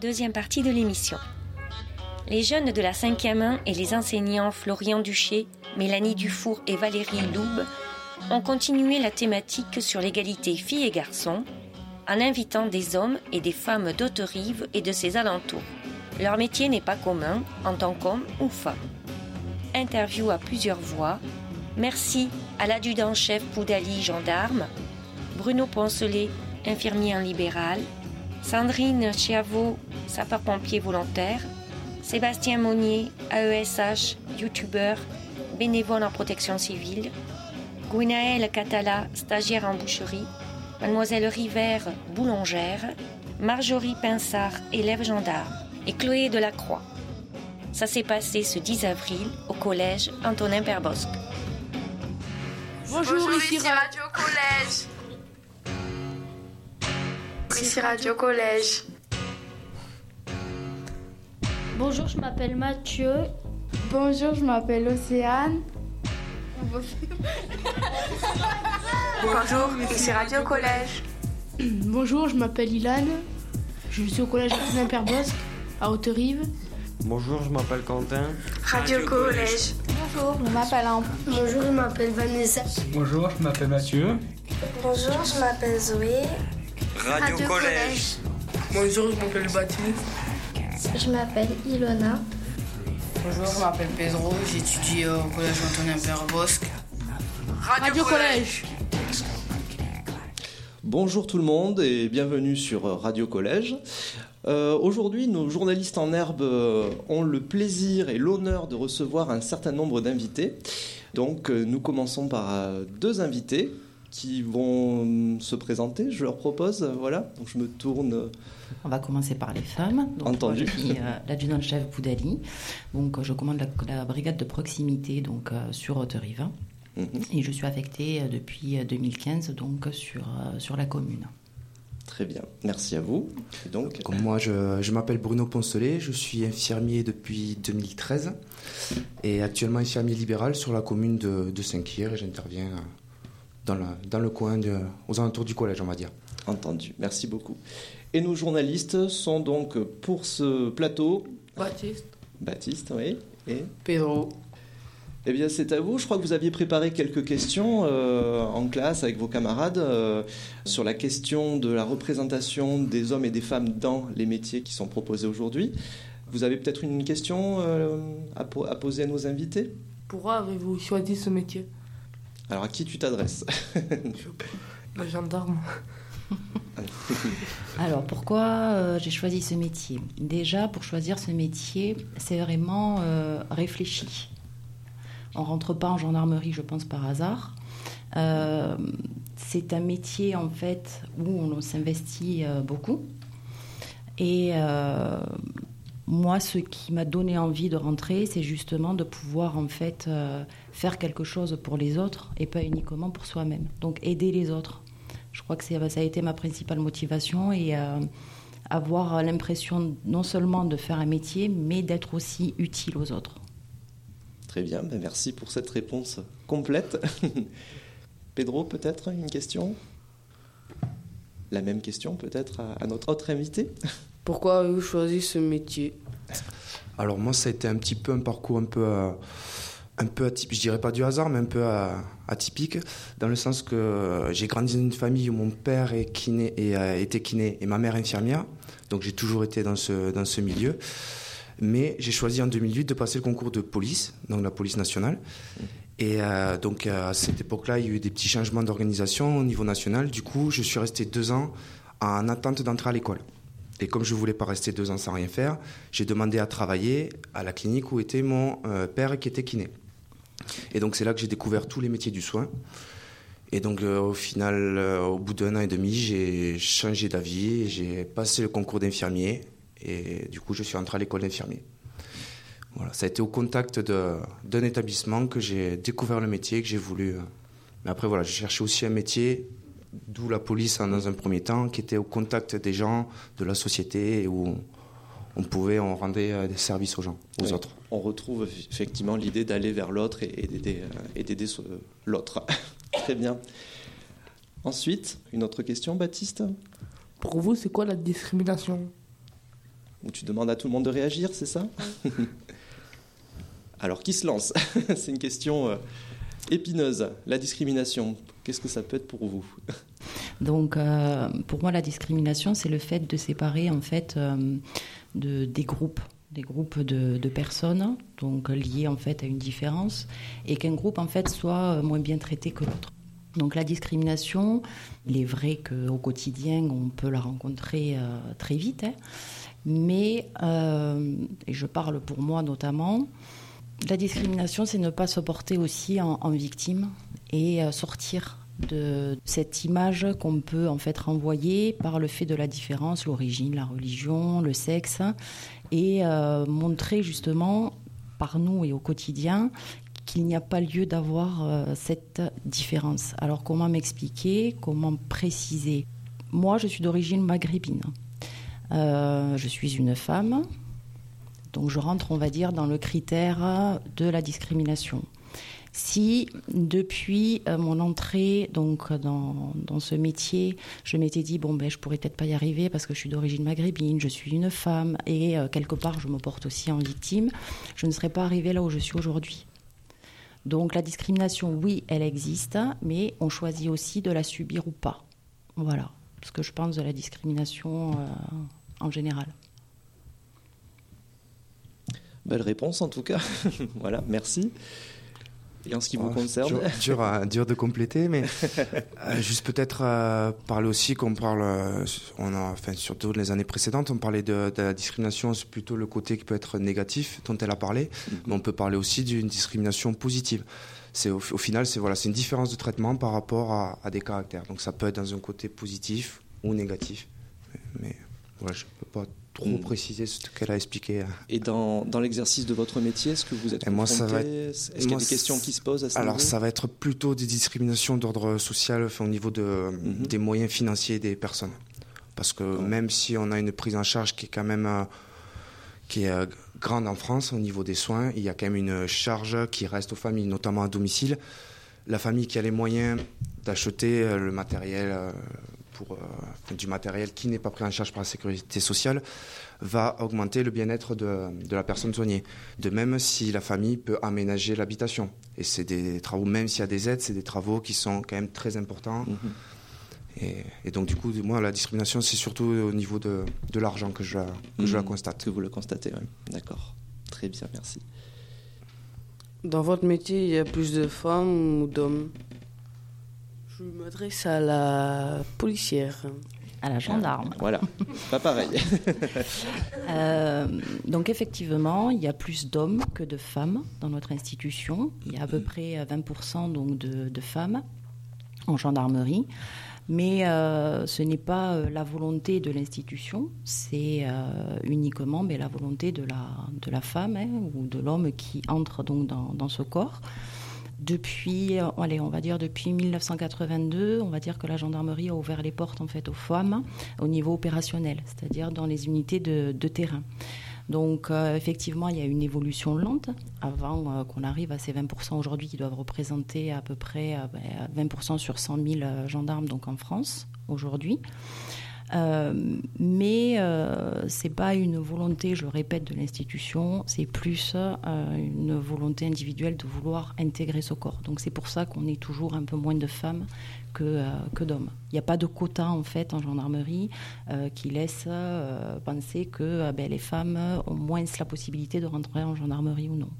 Deuxième partie de l'émission. Les jeunes de la 5e et les enseignants Florian Duché, Mélanie Dufour et Valérie Loube ont continué la thématique sur l'égalité filles et garçons en invitant des hommes et des femmes d'Haute-Rive et de ses alentours. Leur métier n'est pas commun en tant qu'homme ou femme. Interview à plusieurs voix. Merci à l'adjudant-chef Poudali, gendarme, Bruno Poncelet, infirmier en libéral, Sandrine Chiavo, sapeur-pompier volontaire, Sébastien Monnier, AESH, youtubeur, bénévole en protection civile, Gwynaël Catala, stagiaire en boucherie, Mademoiselle River, boulangère, Marjorie Pinsard, élève gendarme, et Chloé Delacroix. Ça s'est passé ce 10 avril au collège Antonin Perbosque. Bonjour, ici Radio Collège. Ici Radio Collège. Bonjour, je m'appelle Mathieu. Bonjour, je m'appelle Océane. Bonjour, ici Radio Collège. Bonjour, je m'appelle Ilan. Je suis au collège Antonin Perbosque, à Haute-Rive. Bonjour, je m'appelle Quentin. Radio Collège. Bonjour, je m'appelle Ambre. Bonjour, je m'appelle Vanessa. Bonjour, je m'appelle Mathieu. Bonjour, je m'appelle Zoé. Radio, Collège. Bonjour, je m'appelle Baptiste. Je m'appelle Ilona. Bonjour, je m'appelle Pedro, j'étudie au collège Antonin Perbosque. Radio, Radio Collège. Bonjour tout le monde et bienvenue sur Radio Collège. Euh, Aujourd'hui, nos journalistes en herbe euh, ont le plaisir et l'honneur de recevoir un certain nombre d'invités. Donc, euh, nous commençons par deux invités qui vont se présenter. Je leur propose, voilà. Donc, je me tourne. euh, On va commencer par les femmes. Donc, Entendu. moi, je suis euh, l'adjudant-chef Boudali. Donc, je commande la, la brigade de proximité donc, euh, sur Haute-Rive. mhm. Et je suis affectée euh, depuis euh, 2015 donc, sur, euh, sur la commune. Très bien, merci à vous. Et donc, Comme moi, je, je m'appelle Bruno Poncelet, je suis infirmier depuis 2013 et actuellement infirmier libéral sur la commune de, de Saint-Cyr et j'interviens euh, dans, le coin, de- aux alentours du collège, on va dire. entendu. Merci beaucoup. Et nos journalistes sont donc pour ce plateau Baptiste. Baptiste, oui, et Pedro. Eh bien, c'est à vous. Je crois que vous aviez préparé quelques questions euh, en classe avec vos camarades euh, sur la question de la représentation des hommes et des femmes dans les métiers qui sont proposés aujourd'hui. Vous avez peut-être une question euh, à, po- à poser à nos invités? Pourquoi avez-vous choisi ce métier? Alors, à qui tu t'adresses Le gendarme. Alors, pourquoi euh, j'ai choisi ce métier? Déjà, pour choisir ce métier, c'est vraiment euh, réfléchi. On rentre pas en gendarmerie, je pense, par hasard. Euh, c'est un métier, en fait, où on s'investit beaucoup. Et moi, ce qui m'a donné envie de rentrer, c'est justement de pouvoir, en fait, euh, faire quelque chose pour les autres et pas uniquement pour soi-même. Donc, aider les autres. Je crois que ça a été ma principale motivation et euh, avoir l'impression non seulement de faire un métier, mais d'être aussi utile aux autres. Très bien, ben merci pour cette réponse complète. Pedro, peut-être une question? La même question peut-être à, à notre autre invité? Pourquoi avez-vous choisi ce métier? Alors moi, ça a été un petit peu un parcours un peu, euh, un peu atypique, je dirais pas du hasard, mais un peu euh, atypique, dans le sens que j'ai grandi dans une famille où mon père est kiné et, euh, était kiné et ma mère infirmière, donc j'ai toujours été dans ce, dans ce milieu. Mais j'ai choisi en 2008 de passer le concours de police, donc la police nationale. Et euh, donc à cette époque-là, il y a eu des petits changements d'organisation au niveau national. Du coup, je suis resté deux ans en attente d'entrer à l'école. Et comme je voulais pas rester deux ans sans rien faire, j'ai demandé à travailler à la clinique où était mon euh, père qui était kiné. Et donc c'est là que j'ai découvert tous les métiers du soin. Et donc euh, au final, euh, au bout d'un an et demi, j'ai changé d'avis, j'ai passé le concours d'infirmier et du coup je suis entré à l'école d'infirmier. Voilà, ça a été au contact d'un établissement que j'ai découvert le métier, que j'ai voulu. Mais après voilà, j'ai cherché aussi un métier, d'où la police hein, dans un premier temps, qui était au contact des gens, de la société, et où on pouvait, on rendait euh, des services aux gens, aux Oui. autres. On retrouve effectivement l'idée d'aller vers l'autre et, et d'aider euh, et d'aider ce- l'autre. Très bien. Ensuite, une autre question, Baptiste? Pour vous, c'est quoi la discrimination? Où tu demandes à tout le monde de réagir, c'est ça? Alors, qui se lance? C'est une question euh, épineuse. La discrimination, qu'est-ce que ça peut être pour vous? Donc, euh, pour moi, la discrimination, c'est le fait de séparer en fait euh, de, des groupes des groupes de, personnes, donc liés en fait à une différence, et qu'un groupe en fait soit moins bien traité que l'autre. Donc la discrimination, il est vrai qu'au quotidien, on peut la rencontrer euh, très vite, hein, mais, euh, et je parle pour moi notamment, la discrimination, c'est ne pas se porter aussi en, victime et euh, sortir de cette image qu'on peut en fait renvoyer par le fait de la différence, l'origine, la religion, le sexe, et euh, montrer justement par nous et au quotidien qu'il n'y a pas lieu d'avoir euh, cette différence. Alors comment m'expliquer, comment préciser? Moi, je suis d'origine maghrébine. Je suis une femme, donc je rentre, on va dire, dans le critère de la discrimination. Si depuis euh, mon entrée donc dans, ce métier, je m'étais dit bon ben je pourrais peut-être pas y arriver parce que je suis d'origine maghrébine, je suis une femme et euh, quelque part je me porte aussi en victime, je ne serais pas arrivée là où je suis aujourd'hui. Donc la discrimination, oui, elle existe, mais on choisit aussi de la subir ou pas. Voilà ce que je pense de la discrimination euh, en général. Belle réponse en tout cas. voilà, merci. Et en ce qui vous concerne dur, dur, à, dur, de compléter, mais euh, juste peut-être euh, parler aussi qu'on parle, euh, on a, enfin, surtout les années précédentes, on parlait de, de la discrimination, c'est plutôt le côté qui peut être négatif dont elle a parlé, -hmm. mais on peut parler aussi d'une discrimination positive. C'est au, au, final, c'est voilà, c'est une différence de traitement par rapport à, à, des caractères. Donc ça peut être dans un côté positif ou négatif, mais, mais voilà, je trop mmh. préciser ce qu'elle a expliqué. Et dans, dans l'exercice de votre métier, est-ce que vous êtes moi, ça va être, Est-ce qu'il y a des questions qui se posent à ce Alors, ça va être plutôt des discriminations d'ordre social enfin, au niveau de, mmh. des moyens financiers des personnes. Parce que oh. même si on a une prise en charge qui est quand même euh, qui est euh, grande en France au niveau des soins, il y a quand même une charge qui reste aux familles, notamment à domicile. La famille qui a les moyens d'acheter euh, le matériel pour euh, du matériel qui n'est pas pris en charge par la sécurité sociale va augmenter le bien-être de, de, la personne soignée. De même, si la famille peut aménager l'habitation. Et c'est des travaux, même s'il y a des aides, c'est des travaux qui sont quand même très importants. -hmm. et, et, donc, du coup, moi, la discrimination, c'est surtout au niveau de, de l'argent que, je, que je la constate. Que vous le constatez, oui. D'accord. Très bien, merci. Dans votre métier, il y a plus de femmes ou d'hommes? Je m'adresse à la policière. À la gendarme. Voilà, pas pareil. euh, donc effectivement, il y a plus d'hommes que de femmes dans notre institution. Il y a à peu près 20% donc de, de femmes en gendarmerie. Mais euh, ce n'est pas euh, la volonté de l'institution, c'est euh, uniquement mais la volonté de la, de la femme hein, ou de l'homme qui entre donc dans, dans ce corps depuis, allez, on va dire depuis 1982, on va dire que la gendarmerie a ouvert les portes en fait aux femmes au niveau opérationnel, c'est-à-dire dans les unités de, terrain. Donc euh, effectivement, il y a une évolution lente avant euh, qu'on arrive à ces 20% aujourd'hui qui doivent représenter à peu près euh, 20% sur 100 000 gendarmes donc en France aujourd'hui. Euh, mais euh, c'est pas une volonté, je le répète, de l'institution, c'est plus euh, une volonté individuelle de vouloir intégrer ce corps. Donc c'est pour ça qu'on est toujours un peu moins de femmes que, euh, que d'hommes. Il n'y a pas de quota en fait en gendarmerie qui laisse penser que ben, les femmes ont moins la possibilité de rentrer en gendarmerie ou non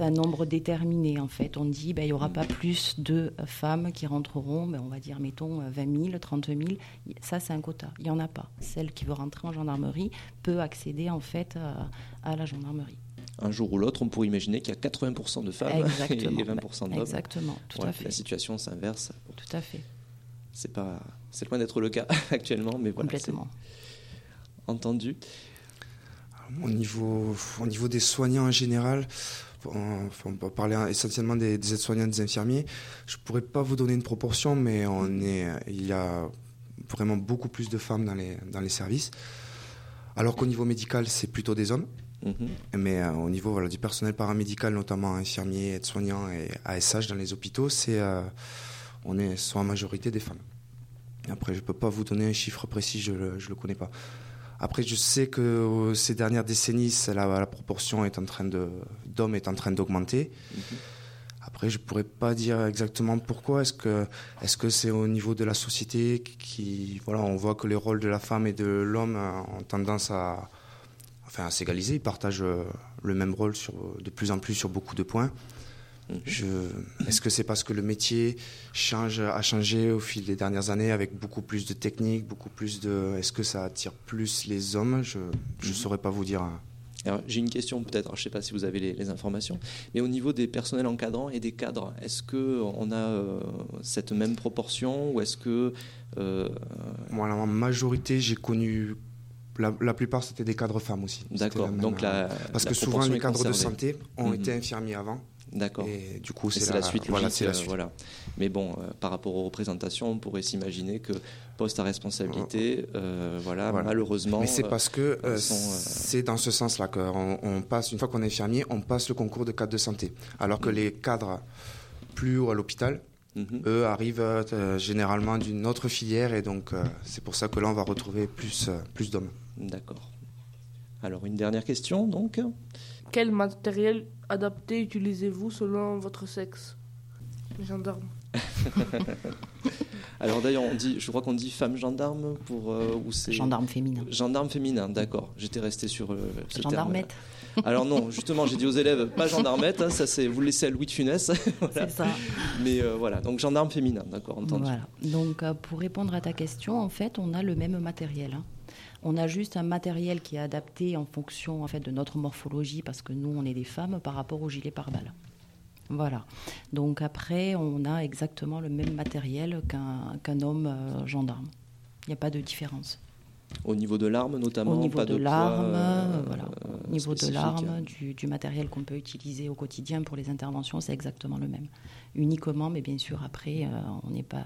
un nombre déterminé en fait. On dit ben, il n'y aura pas plus de femmes qui rentreront, ben, on va dire mettons 20 000, 30 000. Ça c'est un quota. Il n'y en a pas. Celle qui veut rentrer en gendarmerie peut accéder en fait à, à la gendarmerie. Un jour ou l'autre, on pourrait imaginer qu'il y a 80% de femmes Exactement. et 20% d'hommes. Exactement, tout ouais, à fait. La situation s'inverse. Tout à fait. C'est pas, c'est loin d'être le cas actuellement, mais voilà. Complètement. Entendu. Au niveau, au niveau des soignants en général, on, on peut parler essentiellement des, des aides-soignants, des infirmiers. Je ne pourrais pas vous donner une proportion, mais on est, il y a vraiment beaucoup plus de femmes dans les, dans les services. Alors qu'au niveau médical, c'est plutôt des hommes. Mm -hmm. Mais euh, au niveau voilà, du personnel paramédical, notamment infirmiers, aides-soignants et ASH dans les hôpitaux, c'est, euh, on est soit en majorité des femmes. Après, je ne peux pas vous donner un chiffre précis, je ne le connais pas. Après, je sais que euh, ces dernières décennies, la, la, proportion est en train de d'hommes est en train d'augmenter. Mhm. Après, je pourrais pas dire exactement pourquoi. Est-ce que est-ce que c'est au niveau de la société qui voilà, on voit que les rôles de la femme et de l'homme ont tendance à enfin à s'égaliser. Ils partagent euh, le même rôle sur de plus en plus sur beaucoup de points. Est-ce que c'est parce que le métier change, a changé au fil des dernières années avec beaucoup plus de techniques, beaucoup plus de. Est-ce que ça attire plus les hommes? Je ne mhm. saurais pas vous dire. J'ai une question peut-être, je ne sais pas si vous avez les, informations, mais au niveau des personnels encadrants et des cadres, est-ce qu'on a euh, cette même proportion ou est-ce que... Euh, Moi, en majorité, j'ai connu la, plupart, c'était des cadres femmes aussi. D'accord. Donc la, parce que souvent les cadres de santé ont mhm. été infirmiers avant. D'accord. Et du coup, c'est la, suite voilà, c'est la euh, suite. voilà. Mais bon, euh, par rapport aux représentations, on pourrait s'imaginer que poste à responsabilité, euh, voilà, malheureusement. Mais c'est parce que c'est dans ce sens-là qu'on on passe, une fois qu'on est infirmier, on passe le concours de cadre de santé. Alors que mm. les cadres plus haut à l'hôpital, mm-hmm. eux arrivent généralement d'une autre filière et donc c'est pour ça que là on va retrouver plus, plus d'hommes. D'accord. Alors une dernière question donc. Quel matériel adapté utilisez-vous selon votre sexe? Gendarme. Alors d'ailleurs, on dit, je crois qu'on dit femme gendarme pour euh, c'est gendarme féminin. Gendarme féminin, d'accord. J'étais resté sur euh, ce Gendarmette. Alors non, justement, j'ai dit aux élèves pas gendarmette, hein, ça c'est vous le laissez à Louis de Funès. C'est ça. Mais euh, voilà, donc gendarme féminin, d'accord, entendu. Voilà. Donc pour répondre à ta question, en fait, on a le même matériel. Hein. On a juste un matériel qui est adapté en fonction en fait de notre morphologie parce que nous on est des femmes par rapport au gilet pare-balles. Voilà. Donc après on a exactement le même matériel qu'un homme euh, gendarme. Il n'y a pas de différence. Au niveau de l'arme notamment Au niveau de, l'arme, euh, voilà. Au niveau de l'arme, du, matériel qu'on peut utiliser au quotidien pour les interventions, c'est exactement le même. Uniquement, mais bien sûr, après, euh, on n'est pas,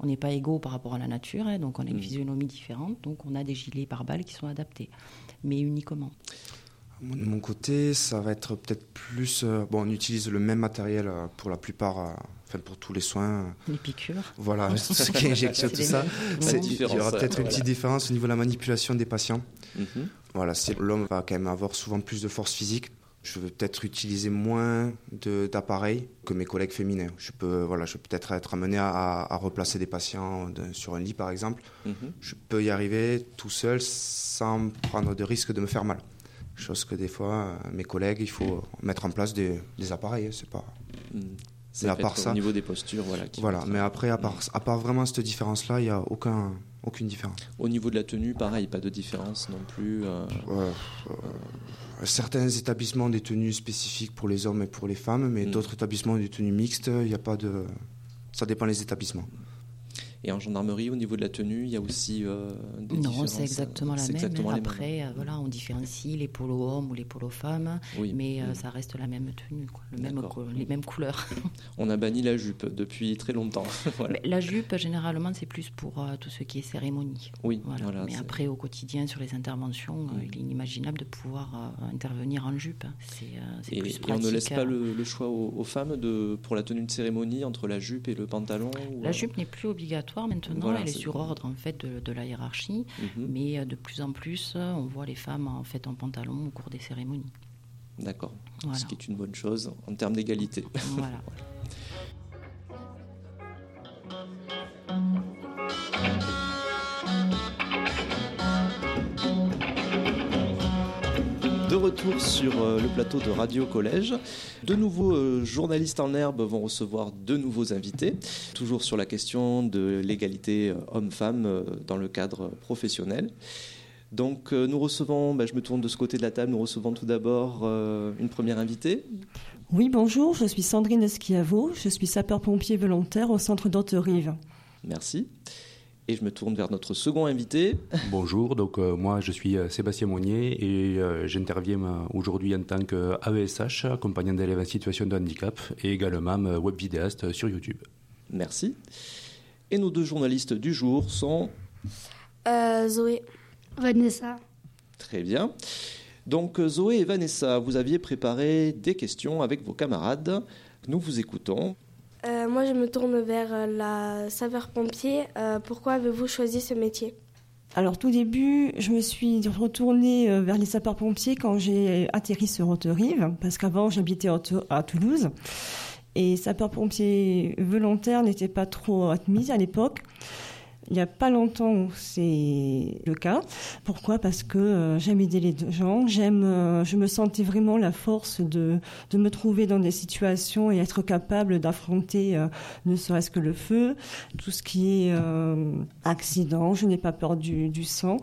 on pas égaux par rapport à la nature, hein, donc on a une mm. physionomie différente, donc on a des gilets par balles qui sont adaptés, mais uniquement. De mon côté, ça va être peut-être plus. Euh, bon, on utilise le même matériel pour la plupart pour tous les soins. Les piqûres. Voilà, tout ce qui est injection, tout ça. Il y aura peut-être une petite différence au niveau de la manipulation des patients. Mhm. Voilà, l'homme va quand même avoir souvent plus de force physique. Je vais peut-être utiliser moins d'appareils que mes collègues féminins. Je peux, voilà, je peux peut-être être amené à, replacer des patients sur un lit, par exemple. Mhm. Je peux y arriver tout seul sans prendre de risque de me faire mal. Chose que des fois, mes collègues, il faut mettre en place des, appareils. Hein, c'est pas. C'est à part ça. Au niveau des postures, voilà. Voilà, mais après, à part, à part vraiment cette différence-là, il n'y a aucun, aucune différence. Au niveau de la tenue, pareil, pas de différence non plus. Euh... Euh, certains établissements des tenues spécifiques pour les hommes et pour les femmes, mais mm. d'autres établissements des tenues mixtes, il n'y a pas de. Ça dépend des établissements. Et en gendarmerie, au niveau de la tenue, il y a aussi euh, des Non, c'est exactement la même. Après, euh, voilà, on différencie les polos hommes ou les polos femmes, mais euh, ça reste la même tenue, le même les mêmes couleurs. on a banni la jupe depuis très longtemps. la jupe, généralement, c'est plus pour tout ce qui est cérémonie. Oui, voilà. mais après, au quotidien, sur les interventions, il est inimaginable de pouvoir intervenir en jupe. C'est plus pratique. Et on ne laisse pas le, choix aux, femmes de, pour la tenue de cérémonie entre la jupe et le pantalon La jupe n'est plus obligatoire maintenant, elle est, sur ordre en fait de, la hiérarchie, mhm. mais euh, de plus en plus, euh, on voit les femmes en fait en pantalon au cours des cérémonies. D'accord. Ce qui est une bonne chose en termes d'égalité. voilà. retour sur euh, le plateau de Radio Collège. De nouveaux euh, journalistes en herbe vont recevoir de nouveaux invités, toujours sur la question de l'égalité euh, homme-femme dans le cadre professionnel. Donc nous recevons, bah, je me tourne de ce côté de la table, nous recevons tout d'abord une première invitée. Oui, bonjour, je suis Sandrine Esquiavo, je suis sapeur-pompier volontaire au centre d'Haute-Rive. Merci. Et je me tourne vers notre second invité. Bonjour, donc euh, moi je suis euh, Sébastien Monnier et euh, j'interviens aujourd'hui en tant qu'AESH, accompagnant d'élèves en situation de handicap et également web vidéaste sur YouTube. Merci. Et nos deux journalistes du jour sont Zoé. Vanessa. Très bien. Donc Zoé et Vanessa, vous aviez préparé des questions avec vos camarades. Nous vous écoutons. Euh, moi, je me tourne vers euh, la saveur-pompier. Euh, pourquoi avez-vous choisi ce métier? Alors tout début, je me suis retournée vers les sapeurs-pompiers quand j'ai atterri sur Haute-Rive, parce qu'avant j'habitais à Toulouse. Et sapeurs-pompiers volontaires n'étaient pas trop admis à l'époque. Il n'y a pas longtemps, c'est le cas. Pourquoi? Parce que euh, j'aime aider les gens. J'aime, euh, je me sentais vraiment la force de, de me trouver dans des situations et être capable d'affronter euh, ne serait-ce que le feu, tout ce qui est accident. Je n'ai pas peur du, sang.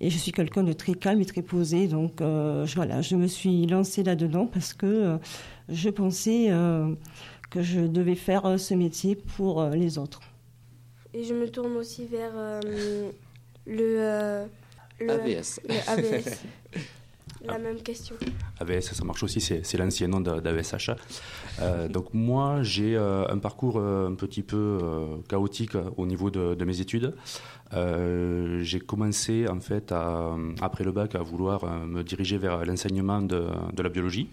Et je suis quelqu'un de très calme et très posé. Donc voilà, je me suis lancée là-dedans parce que je pensais que je devais faire ce métier pour les autres. Et je me tourne aussi vers euh, le, euh, le, AVS. La même question. AVS, ça marche aussi, c'est l'ancien nom d'AVSH. Euh, donc moi, j'ai un parcours un petit peu chaotique au niveau de, mes études. j'ai commencé en fait après le bac à vouloir me diriger vers l'enseignement de, de, la biologie.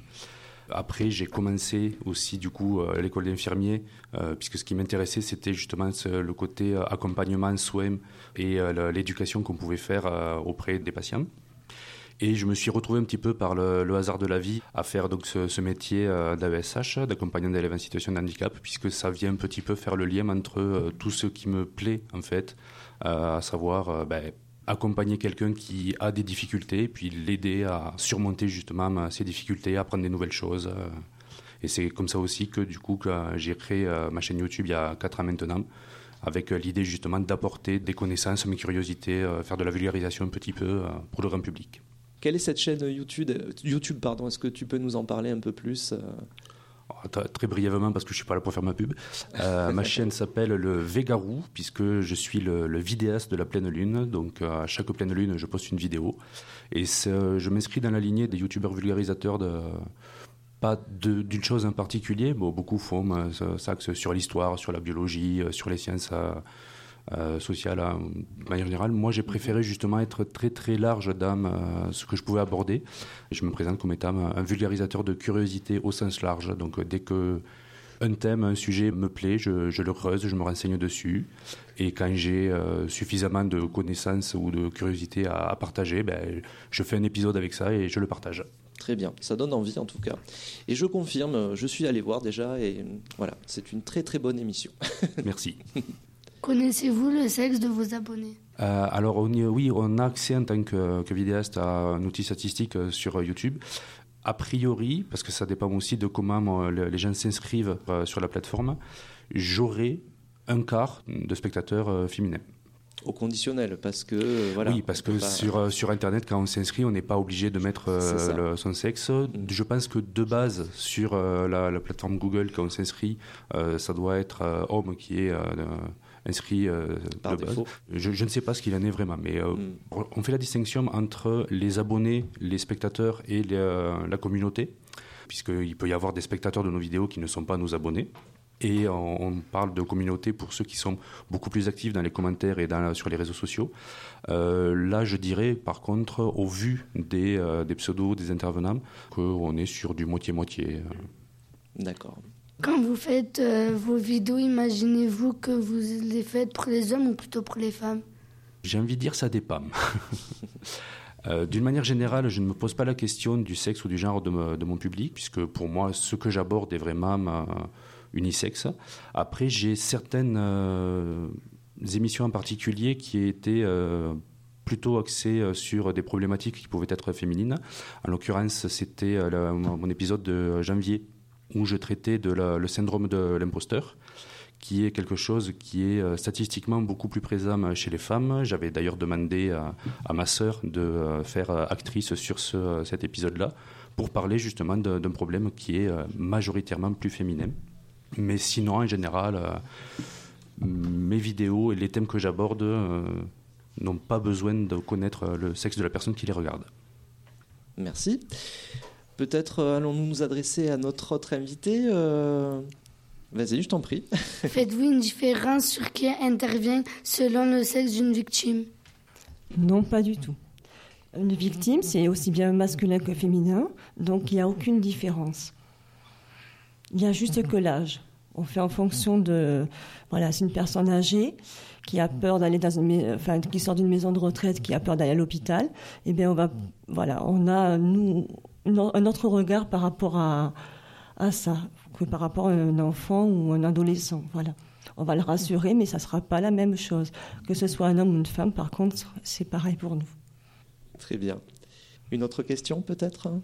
Après, j'ai commencé aussi du coup à l'école d'infirmier, euh, puisque ce qui m'intéressait, c'était justement le côté euh, accompagnement, soins et euh, l'éducation qu'on pouvait faire auprès des patients. Et je me suis retrouvé un petit peu par le, hasard de la vie à faire donc ce, métier d'AESH, d'accompagnant d'élèves en situation de handicap, puisque ça vient un petit peu faire le lien entre tout ce qui me plaît en fait, à savoir ben, accompagner quelqu'un qui a des difficultés, puis l'aider à surmonter justement ces difficultés, à apprendre des nouvelles choses. Euh. Et c'est comme ça aussi que du coup j'ai créé euh, ma chaîne YouTube il y a 4 ans maintenant, avec euh, l'idée justement d'apporter des connaissances, mes curiosités, faire de la vulgarisation un petit peu pour le grand public. Quelle est cette chaîne YouTube, YouTube pardon Est-ce que tu peux nous en parler un peu plus Très brièvement, parce que je suis pas là pour faire ma pub. Euh, ma chaîne s'appelle le Végarou, puisque je suis le, vidéaste de la pleine lune. Donc, à chaque pleine lune, je poste une vidéo. Et je m'inscris dans la lignée des youtubeurs vulgarisateurs de, pas d'une chose en particulier. Bon, beaucoup font euh, ça sur l'histoire, sur la biologie, euh, sur les sciences euh, sociale hein, de manière générale. Moi, j'ai préféré justement être très très large dans euh, ce que je pouvais aborder. Je me présente comme étant un vulgarisateur de curiosité au sens large. Donc, dès que un thème, un sujet me plaît, je, le creuse, je me renseigne dessus. Et quand j'ai euh, suffisamment de connaissances ou de curiosité à, partager, ben, je fais un épisode avec ça et je le partage. Très bien, ça donne envie en tout cas. Et je confirme, je suis allé voir déjà et voilà, c'est une très très bonne émission. Merci. Connaissez-vous le sexe de vos abonnés? Euh, Alors oui, on a accès en tant que, vidéaste à un outil statistique euh, sur YouTube. A priori, parce que ça dépend aussi de comment les gens s'inscrivent euh, sur la plateforme, j'aurai un quart de spectateurs féminins au conditionnel parce que voilà oui parce que sur sur internet quand on s'inscrit on n'est pas obligé de mettre son sexe mm. je pense que de base sur la, plateforme Google quand on s'inscrit ça doit être homme qui est inscrit euh, Par défaut. Je, ne sais pas ce qu'il en est vraiment, mais euh, hmm. on fait la distinction entre les abonnés, les spectateurs et euh, la communauté, puisqu'il peut y avoir des spectateurs de nos vidéos qui ne sont pas nos abonnés. Et on, parle de communauté pour ceux qui sont beaucoup plus actifs dans les commentaires et dans, sur les réseaux sociaux. là, je dirais, par contre, au vu des, des pseudos des intervenants, qu'on est sur du moitié-moitié. D'accord. Quand vous faites euh, vos vidéos, imaginez-vous que vous les faites pour les hommes ou plutôt pour les femmes? J'ai envie de dire ça dépend. Euh, d'une manière générale, je ne me pose pas la question du sexe ou du genre de, mon public, puisque pour moi, ce que j'aborde est vraiment euh, unisexe. Après, j'ai certaines émissions en particulier qui étaient plutôt axées sur des problématiques qui pouvaient être féminines. En l'occurrence, c'était mon épisode de janvier où je traitais de le syndrome de l'imposteur qui est quelque chose qui est euh, statistiquement beaucoup plus présent chez les femmes. J'avais d'ailleurs demandé à, ma sœur de euh, faire euh, actrice sur ce, cet épisode-là pour parler justement d'un problème qui est majoritairement plus féminin. Mais sinon, en général, mes vidéos et les thèmes que j'aborde n'ont pas besoin de connaître le sexe de la personne qui les regarde. Merci. Peut-être euh, allons-nous nous adresser à notre autre invité. Euh, vas-y, je t'en prie. Faites-vous une différence sur qui intervient selon le sexe d'une victime? Non, pas du tout. Une victime, c'est aussi bien masculin que féminin, donc il n'y a aucune différence. Il y a juste que l'âge. On fait en fonction de, voilà, c'est une personne âgée qui a peur d'aller dans une, enfin, qui sort d'une maison de retraite, qui a peur d'aller à l'hôpital. Eh bien, on va, voilà, on a nous un autre regard par rapport à, à ça que par rapport à un enfant ou un adolescent. Voilà. On va le rassurer, mais ça ne sera pas la même chose. Que ce soit un homme ou une femme, par contre, c'est pareil pour nous. Très bien. Une autre question peut-être hein,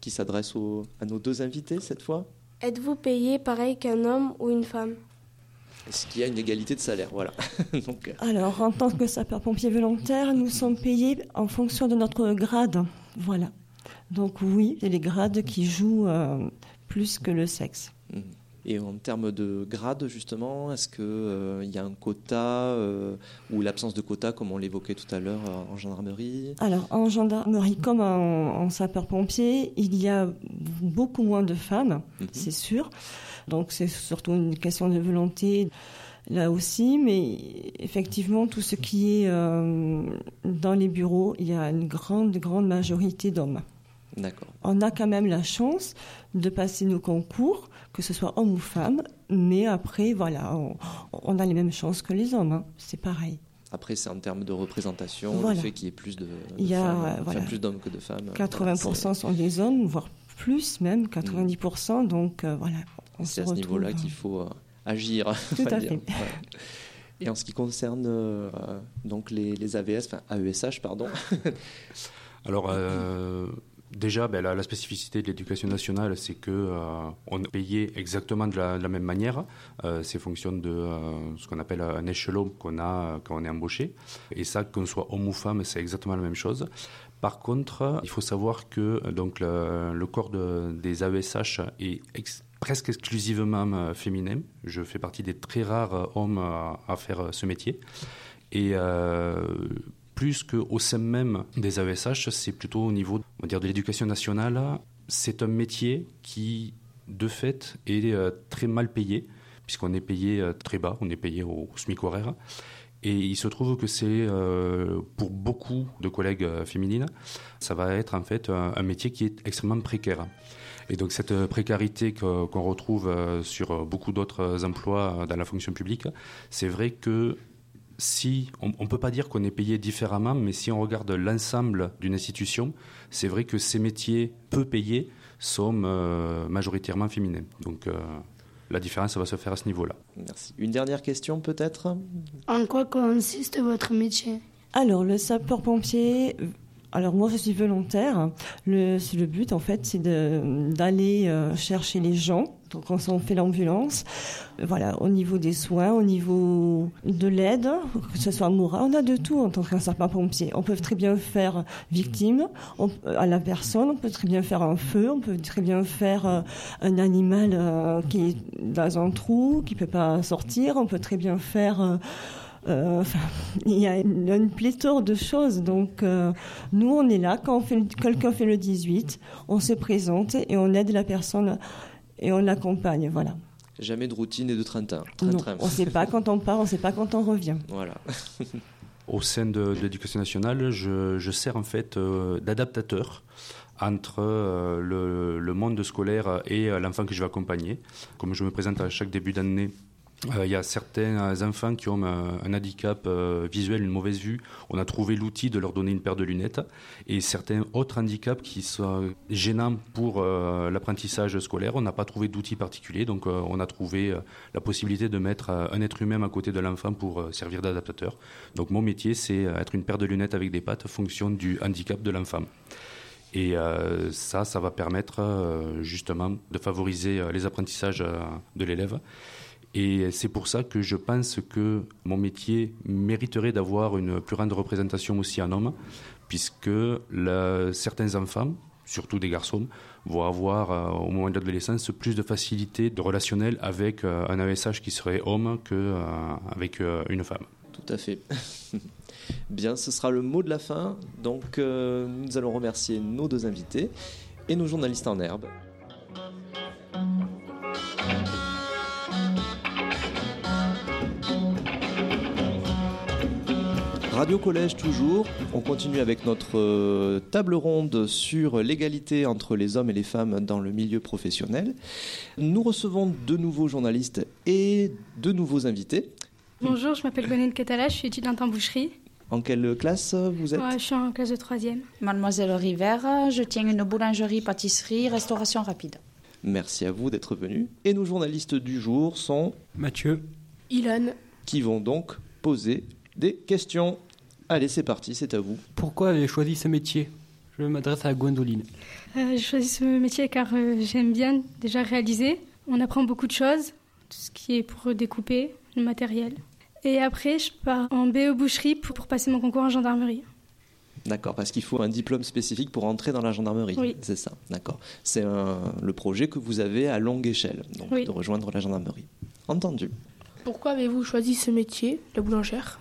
qui s'adresse à nos deux invités cette fois? Êtes-vous payé pareil qu'un homme ou une femme? Est-ce qu'il y a une égalité de salaire? Voilà. Donc... Euh, Alors, en tant que sapeur-pompier volontaire, nous sommes payés en fonction de notre grade. Voilà. Donc oui, c'est les grades qui jouent euh, plus que le sexe. Mmh. Et en termes de grade, justement, est-ce qu'il euh, y a un quota euh, ou l'absence de quota, comme on l'évoquait tout à l'heure en gendarmerie? Alors, en gendarmerie comme en, sapeur-pompier, il y a beaucoup moins de femmes, mhm. c'est sûr. Donc, c'est surtout une question de volonté là aussi, mais effectivement, tout ce qui est euh, dans les bureaux, il y a une grande, grande majorité d'hommes. D'accord. On a quand même la chance de passer nos concours que ce soit homme ou femme, mais après, voilà, on, a les mêmes chances que les hommes, hein. c'est pareil. Après, c'est en termes de représentation, le fait qu'il y ait plus de, Il y a, plus d'hommes que de femmes. 80% sont des hommes, voire plus même, 90%, donc euh, voilà. C'est à ce niveau-là qu'il faut euh, agir. Tout à fait. Et en ce qui concerne euh, donc les, les, AVS, enfin AESH, pardon. Alors, Déjà, ben, la, spécificité de l'éducation nationale, c'est que euh, on est payé exactement de la, même manière. Euh, c'est fonction de euh, ce qu'on appelle un échelon qu'on a quand on est embauché. Et ça, qu'on soit homme ou femme, c'est exactement la même chose. Par contre, il faut savoir que donc le, corps des AESH est presque exclusivement féminin. Je fais partie des très rares hommes à, faire ce métier. Et plus qu'au sein même des AESH, c'est plutôt au niveau de l'éducation nationale. C'est un métier qui, de fait, est euh, très mal payé, puisqu'on est payé euh, très bas, on est payé au SMIC horaire. Et il se trouve que c'est, euh, pour beaucoup de collègues féminines, ça va être en fait un, métier qui est extrêmement précaire. Et donc cette précarité qu'on retrouve sur beaucoup d'autres emplois dans la fonction publique, c'est vrai que si on ne peut pas dire qu'on est payé différemment, mais si on regarde l'ensemble d'une institution, c'est vrai que ces métiers peu payés sont euh, majoritairement féminins. Donc euh, la différence va se faire à ce niveau-là. Merci. Une dernière question peut-être? En quoi consiste votre métier? Alors le sapeur-pompier alors moi je suis volontaire. Le, le but en fait c'est d'aller euh, chercher les gens. Quand on fait l'ambulance, voilà, au niveau des soins, au niveau de l'aide, que ce soit moral, on a de tout en tant qu'un sapeur-pompier. On peut très bien faire victime à la personne, on peut très bien faire un feu, on peut très bien faire euh, un animal euh, qui est dans un trou, qui peut pas sortir, on peut très bien faire euh, il y a une, pléthore de choses. Donc, nous, on est là. Quand quelqu'un fait le 18, on se présente et on aide la personne et on l'accompagne. Voilà. Jamais de routine et de train Non, on ne sait pas quand on part, on ne sait pas quand on revient. Voilà. Au sein de, l'éducation nationale, je, sers en fait euh, d'adaptateur entre le, le, monde scolaire et l'enfant que je vais accompagner. Comme je me présente à chaque début d'année euh, il y a certains enfants qui ont un, handicap euh, visuel, une mauvaise vue. On a trouvé l'outil de leur donner une paire de lunettes. Et certains autres handicaps qui sont gênants pour euh, l'apprentissage scolaire, on n'a pas trouvé d'outil particulier. Donc on a trouvé la possibilité de mettre un être humain à côté de l'enfant pour servir d'adaptateur. Donc mon métier, c'est être une paire de lunettes avec des pattes fonction du handicap de l'enfant. Et ça, ça va permettre justement de favoriser les apprentissages de l'élève et c'est pour ça que je pense que mon métier mériterait d'avoir une plus grande représentation aussi en homme, puisque certains enfants, surtout des garçons, vont avoir euh, au moment de l'adolescence plus de facilité de relationnel avec euh, un ASH qui serait homme qu'avec euh, une femme. Tout à fait. Bien, ce sera le mot de la fin. Donc, nous allons remercier nos deux invités et nos journalistes en herbe. Radio Collège toujours. On continue avec notre euh, table ronde sur l'égalité entre les hommes et les femmes dans le milieu professionnel. Nous recevons de nouveaux journalistes et de nouveaux invités. Bonjour, je m'appelle Gonine Catala, je suis étudiante en boucherie. En quelle classe vous êtes? Ouais, Je suis en classe de troisième. Mademoiselle River, je tiens une boulangerie, pâtisserie, restauration rapide. Merci à vous d'être venus. Et nos journalistes du jour sont Mathieu, Ilan, qui vont donc poser des questions. Allez, c'est parti, c'est à vous. pourquoi avez-vous choisi ce métier? Je m'adresse à Gwendoline. Euh, J'ai choisi ce métier car euh, j'aime bien déjà réaliser. On apprend beaucoup de choses, tout ce qui est pour découper, le matériel. Et après, je pars en BE boucherie pour, pour passer mon concours en gendarmerie. D'accord, parce qu'il faut un diplôme spécifique pour entrer dans la gendarmerie. Oui. C'est ça, d'accord. C'est le projet que vous avez à longue échelle, donc Oui. de rejoindre la gendarmerie. Entendu. pourquoi avez-vous choisi ce métier, la boulangère?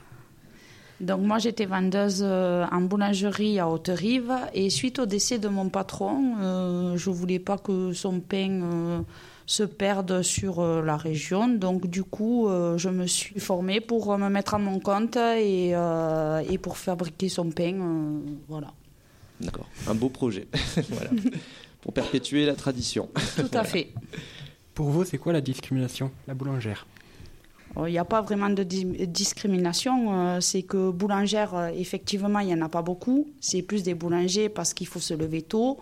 Donc moi j'étais vendeuse euh, en boulangerie à Haute-Rive et suite au décès de mon patron, euh, je voulais pas que son pain euh, se perde sur euh, la région. Donc du coup euh, je me suis formée pour me mettre à mon compte et, euh, et pour fabriquer son pain. euh, voilà. D'accord, un beau projet. voilà. Pour perpétuer la tradition. Tout à fait. Pour vous, c'est quoi la discrimination La boulangère? Il n'y a pas vraiment de di- discrimination. euh, c'est que boulangère, euh, effectivement, il n'y en a pas beaucoup. C'est plus des boulangers parce qu'il faut se lever tôt.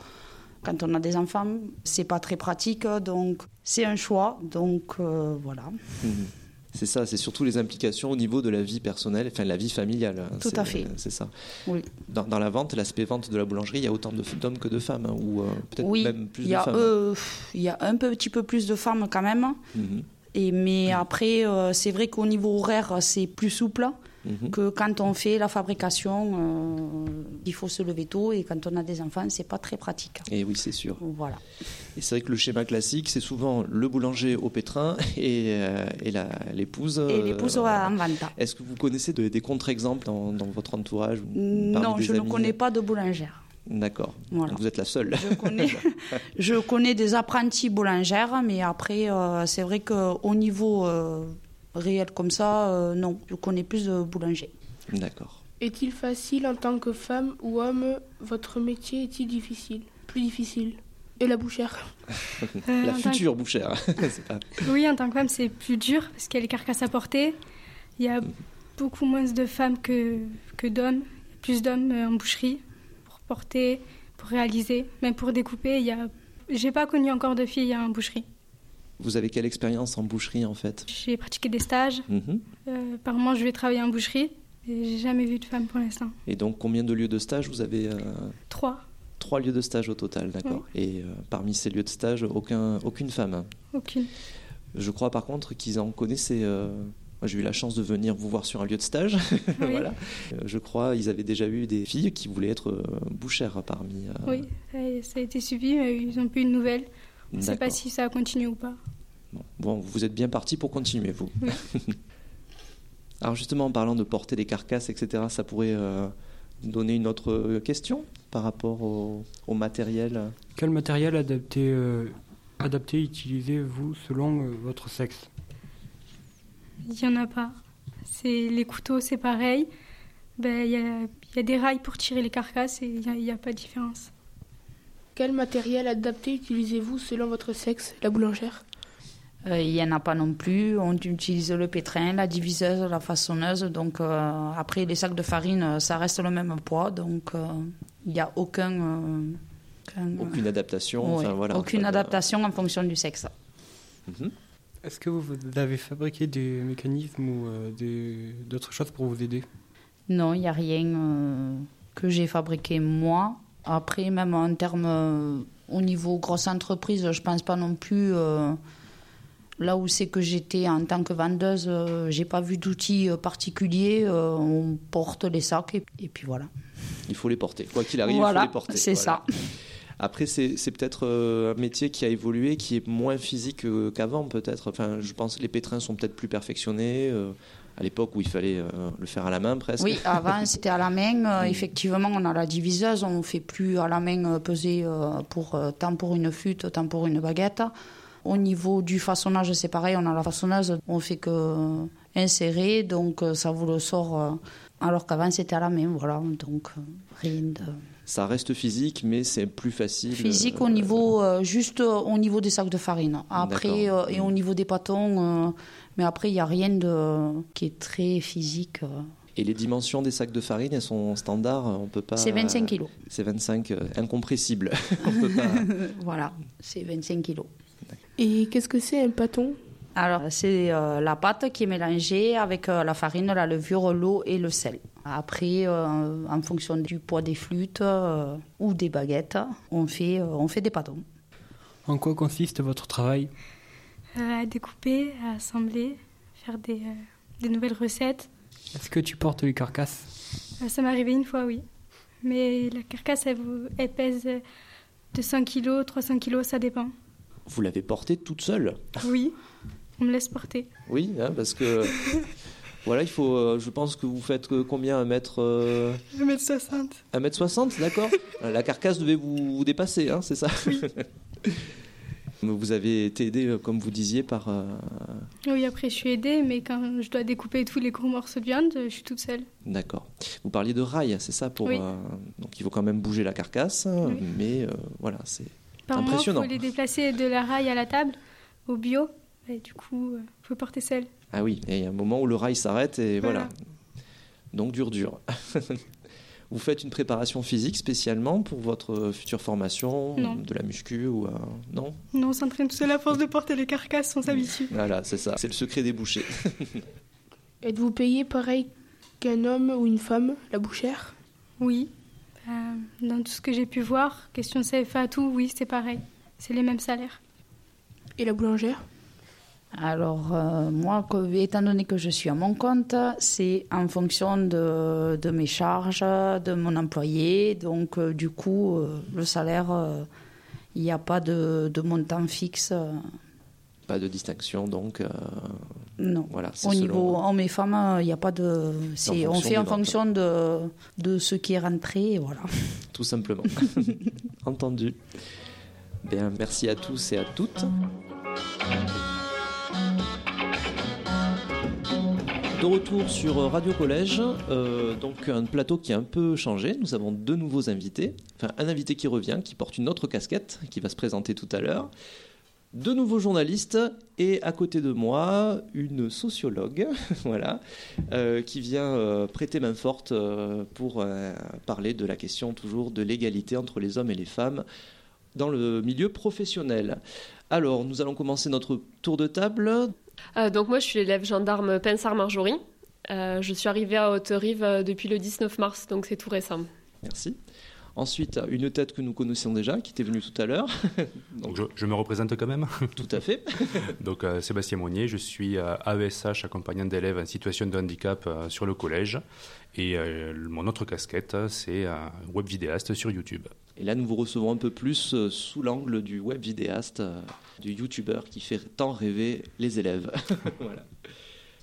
Quand on a des enfants, c'est pas très pratique. Donc, c'est un choix. Donc, euh, voilà. Mhm. C'est ça, c'est surtout les implications au niveau de la vie personnelle, enfin la vie familiale. hein, Tout à fait. C'est ça. Oui. Dans, dans la vente, l'aspect vente de la boulangerie, il y a autant d'hommes que de femmes, hein, ou euh, peut-être Oui, même plus y, de a, femmes. euh, il y a un petit peu plus de femmes quand même. Mhm. Et, mais après, euh, c'est vrai qu'au niveau horaire, c'est plus souple Mhm. que quand on fait la fabrication. euh, il faut se lever tôt et quand on a des enfants, c'est pas très pratique. Et oui, c'est sûr. Voilà. Et c'est vrai que le schéma classique, c'est souvent le boulanger au pétrin et, euh, et la- l'épouse. Et euh, l'épouse aura en vente. Est-ce que vous connaissez de- des contre-exemples dans, dans votre entourage Non, des je ne amis connais pas de boulangère. D'accord. Voilà. Vous êtes la seule. Je connais, je connais des apprentis boulangères, mais après, euh, c'est vrai qu'au niveau euh, réel comme ça, euh, non, je connais plus de boulangers. D'accord. Est-il facile en tant que femme ou homme Votre métier est-il difficile Plus difficile Et la bouchère la future bouchère. C'est pas- Oui, en tant que femme, c'est plus dur parce qu'il y a les carcasses à porter. Il y a beaucoup moins de femmes que, que d'hommes. Plus d'hommes en boucherie porter, pour réaliser, même pour découper. Il y a... J'ai pas connu encore de filles en boucherie. Vous avez quelle expérience en boucherie en fait? J'ai pratiqué des stages. Mhm. Euh, par moment, je vais travailler en boucherie. Et j'ai jamais vu de femme pour l'instant. Et donc combien de lieux de stage vous avez euh, Trois, Trois lieux de stage au total, d'accord. Et euh, parmi ces lieux de stage, aucun, aucune femme? aucune. Je crois par contre qu'ils en connaissaient. euh, Moi, j'ai eu la chance de venir vous voir sur un lieu de stage. voilà. Euh, Je crois ils avaient déjà eu des filles qui voulaient être euh, bouchères parmi. euh, Oui, ça a, été suivi, mais ils n'ont plus de nouvelles. On ne sait pas si ça a continué ou pas. Bon, Bon, vous êtes bien parti pour continuer, vous. Oui. Alors justement, en parlant de porter des carcasses, etc., ça pourrait euh, donner une autre question par rapport au, au matériel? Quel matériel adapté, euh, adapté utilisez-vous selon euh, votre sexe? Il n'y en a pas. C'est les couteaux, c'est pareil. Ben, Il y, a, y a des rails pour tirer les carcasses et il n'y a, il y a pas de différence. Quel matériel adapté utilisez-vous selon votre sexe, la boulangère? Euh, Il n'y en a pas non plus. On utilise le pétrin, la diviseuse, la façonneuse. Donc euh, après, les sacs de farine, euh, ça reste le même poids. Donc euh, il n'y a aucun, euh, aucun- Aucune adaptation. Ouais, enfin, voilà, aucune adaptation en fonction du sexe. Mhm. Est-ce que vous avez fabriqué des mécanismes ou euh, d'autres choses pour vous aider? Non, il n'y a rien euh, que j'ai fabriqué moi. Après, même en termes euh, au niveau grosse entreprise, je pense pas non plus. euh, là où c'est que j'étais en tant que vendeuse, euh, j'ai pas vu d'outils euh, particuliers. euh, on porte les sacs et, et puis voilà. Il faut les porter. Quoi qu'il arrive, Voilà, il faut les porter. c'est Voilà. Après, c'est peut-être euh, un métier qui a évolué, qui est moins physique euh, qu'avant, peut-être. Enfin, je pense que les pétrins sont peut-être plus perfectionnés. euh, à l'époque où il fallait euh, le faire à la main, presque. Oui, avant c'était à la main. Euh, effectivement, on a la diviseuse, on ne fait plus à la main euh, peser pour, tant pour une flûte, tant pour une baguette. Au niveau du façonnage, c'est pareil, on a la façonneuse, on fait que insérer, donc ça vous le sort Alors qu'avant, c'était à la main, voilà. Donc, euh, rien de. Ça reste physique, mais c'est plus facile. Physique au niveau, euh, juste au niveau des sacs de farine. Après, euh, et au niveau des pâtons, euh, mais après, il n'y a rien de, qui est très physique. euh. Et les dimensions des sacs de farine, elles sont standards, on peut pas. C'est 25 kilos. C'est 25 euh, incompressibles. on peut pas. voilà, c'est 25 kilos. Et qu'est-ce que c'est un pâton Alors, c'est euh, la pâte qui est mélangée avec euh, la farine, la levure, l'eau et le sel. Après, euh, en fonction du poids des flûtes euh, ou des baguettes, on fait, euh, on fait des pâtons. En quoi consiste votre travail? Euh, à découper, à assembler, faire des, euh, des nouvelles recettes. Est-ce que tu portes les carcasses? Euh, ça m'est arrivé une fois, oui. Mais la carcasse, elle, vous- elle pèse 200 kilos, 300 kilos, ça dépend. Vous l'avez porté toute seule? Oui, on me laisse porter. Oui, hein, parce que. voilà, il faut. euh, je pense que vous faites euh, combien Un mètre. euh, 1m60. 1m60, d'accord La carcasse devait vous, vous dépasser, hein, c'est ça Vous avez été aidé, comme vous disiez, par. euh, Oui, après, je suis aidée, mais quand je dois découper tous les gros morceaux de viande, je suis toute seule. D'accord. Vous parliez de rail, c'est ça pour, Oui. euh, Donc il faut quand même bouger la carcasse, Oui. mais euh, voilà, c'est Par moment, il impressionnant. faut les déplacer de la rail à la table, au bio. Et du coup, il faut porter seul. Ah oui, et il y a un moment où le rail s'arrête et voilà. Voilà. Donc dur, dur. Vous faites une préparation physique spécialement pour votre future formation Non. De la muscu ou euh, Non? Non, on s'entraîne tout seul à force de porter les carcasses, on s'habitue. Voilà, c'est ça. C'est le secret des bouchers. Êtes-vous payé pareil qu'un homme ou une femme, la bouchère? Oui. Euh, dans tout ce que j'ai pu voir, question CFA, tout, oui, c'est pareil. C'est les mêmes salaires. Et la boulangère? Alors, euh, moi, que- étant donné que je suis à mon compte, c'est en fonction de, de mes charges, de mon employé. Donc, euh, du coup, euh, le salaire, il n'y a pas de, de montant fixe. Pas de distinction, donc. non. Voilà, Au selon- niveau hommes et femmes, euh, il n'y a pas de. c'est- on fait en fonction de, de ce qui est rentré. et Voilà. Tout simplement. Entendu. Bien, merci à tous et à toutes. De retour sur Radio Collège, euh, donc un plateau qui a un peu changé. Nous avons deux nouveaux invités. Enfin, un invité qui revient, qui porte une autre casquette, qui va se présenter tout à l'heure. Deux nouveaux journalistes et à côté de moi, une sociologue, voilà, euh, qui vient euh, prêter main forte pour parler de la question toujours de l'égalité entre les hommes et les femmes dans le milieu professionnel. Alors, nous allons commencer notre tour de table. Euh, donc moi, je suis l'élève gendarme Pensard Marjorie. Euh, je suis arrivée à Haute-Rive euh, depuis le 19 mars, donc c'est tout récent. Merci. Ensuite, une tête que nous connaissions déjà, qui était venue tout à l'heure. Donc je, je me représente quand même. Tout à fait. Donc euh, Sébastien Monnier, je suis euh, AESH, accompagnant d'élèves en situation de handicap euh, sur le collège. Et euh, mon autre casquette, c'est euh, web vidéaste sur YouTube. Et là, nous vous recevons un peu plus euh, sous l'angle du web vidéaste, euh, du youtubeur qui fait tant rêver les élèves. voilà.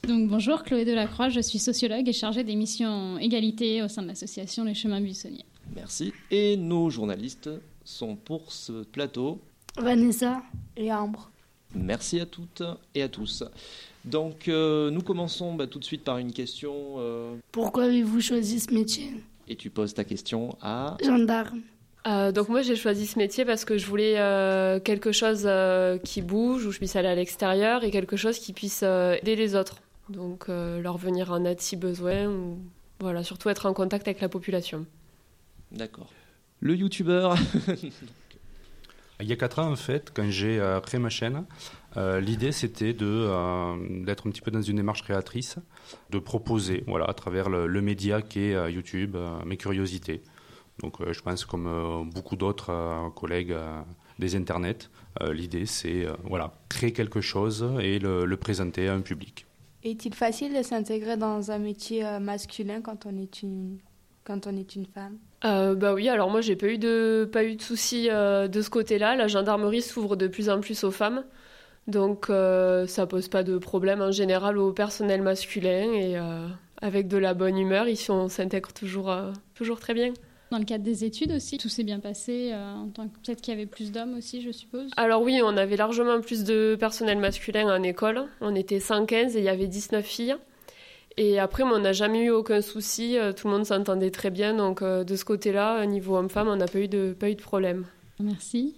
Donc bonjour, Chloé Delacroix, je suis sociologue et chargée des missions égalité au sein de l'association Les Chemins Buissonniers. Merci. Et nos journalistes sont pour ce plateau. Vanessa et Ambre. Merci à toutes et à tous. Donc, euh, nous commençons bah, tout de suite par une question. euh, Pourquoi avez-vous choisi ce métier? Et tu poses ta question à. Gendarme. Euh, donc moi, j'ai choisi ce métier parce que je voulais euh, quelque chose euh, qui bouge, où je puisse aller à l'extérieur, et quelque chose qui puisse euh, aider les autres. Donc euh, leur venir en aide si besoin, ou voilà, surtout être en contact avec la population. D'accord. Le youtubeur. Il y a 4 ans, en fait, quand j'ai euh, créé ma chaîne, euh, l'idée c'était de, euh, d'être un petit peu dans une démarche créatrice, de proposer, voilà, à travers le, le média qu'est euh, YouTube, euh, mes curiosités. Donc euh, je pense comme euh, beaucoup d'autres euh, collègues euh, des internets, euh, l'idée c'est euh, voilà, créer quelque chose et le, le présenter à un public. Est-il facile de s'intégrer dans un métier euh, masculin quand on est une, quand on est une femme? Euh, bah oui, alors moi j'ai pas eu de pas eu de soucis euh, de ce côté-là. La gendarmerie s'ouvre de plus en plus aux femmes, donc euh, ça pose pas de problème en général au personnel masculin et euh, avec de la bonne humeur, ici on s'intègre toujours euh, toujours très bien. Dans le cadre des études aussi, tout s'est bien passé. euh, en tant que- Peut-être qu'il y avait plus d'hommes aussi, je suppose. Alors oui, on avait largement plus de personnel masculin en école. On était 115 et il y avait 19 filles. Et après, on n'a jamais eu aucun souci, tout le monde s'entendait très bien, donc de ce côté-là, niveau homme-femme, on n'a pas, eu de, pas eu de problème. Merci.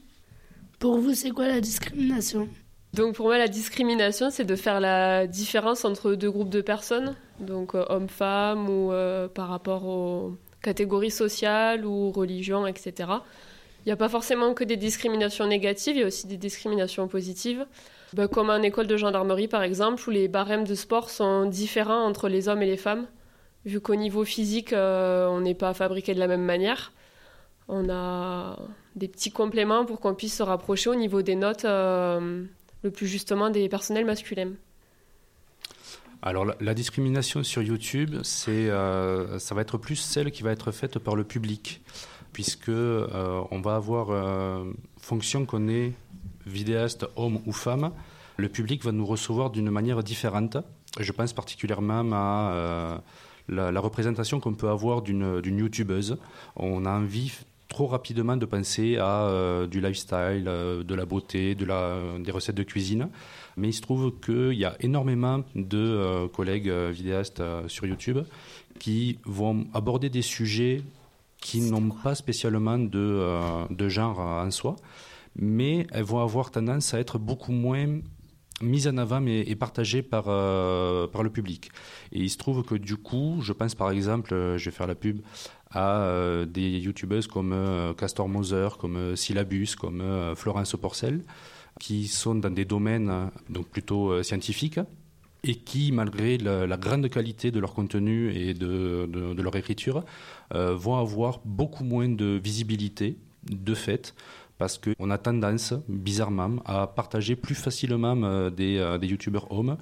Pour vous, c'est quoi la discrimination? Donc pour moi, la discrimination, c'est de faire la différence entre deux groupes de personnes, donc hommes-femmes ou par rapport aux catégories sociales ou religions, etc. Il n'y a pas forcément que des discriminations négatives, il y a aussi des discriminations positives. Bah, comme en école de gendarmerie, par exemple, où les barèmes de sport sont différents entre les hommes et les femmes, vu qu'au niveau physique, on n'est pas fabriqué de la même manière. On a des petits compléments pour qu'on puisse se rapprocher au niveau des notes le plus justement des personnels masculins. Alors la, discrimination sur YouTube, c'est, euh, ça va être plus celle qui va être faite par le public, puisque euh, on va avoir, euh, fonction qu'on est vidéaste homme ou femme, le public va nous recevoir d'une manière différente. Je pense particulièrement à la, représentation qu'on peut avoir d'une, d'une youtubeuse. On a envie trop rapidement de penser à euh, du lifestyle, euh, de la beauté, de la, des recettes de cuisine. Mais il se trouve qu'il y a énormément de euh, collègues vidéastes sur YouTube qui vont aborder des sujets qui n'ont pas spécialement de, de genre en soi, mais elles vont avoir tendance à être beaucoup moins mises en avant et, partagées par, par le public. Et il se trouve que du coup, je pense par exemple, je vais faire la pub, à euh, des youtubeuses comme euh, Castor Moser, comme euh, Syllabus, comme Florence Porcel, qui sont dans des domaines donc plutôt scientifiques et qui, malgré la, grande qualité de leur contenu et de, leur écriture, vont avoir beaucoup moins de visibilité de fait parce qu'on a tendance, bizarrement, à partager plus facilement des, des youtubeurs hommes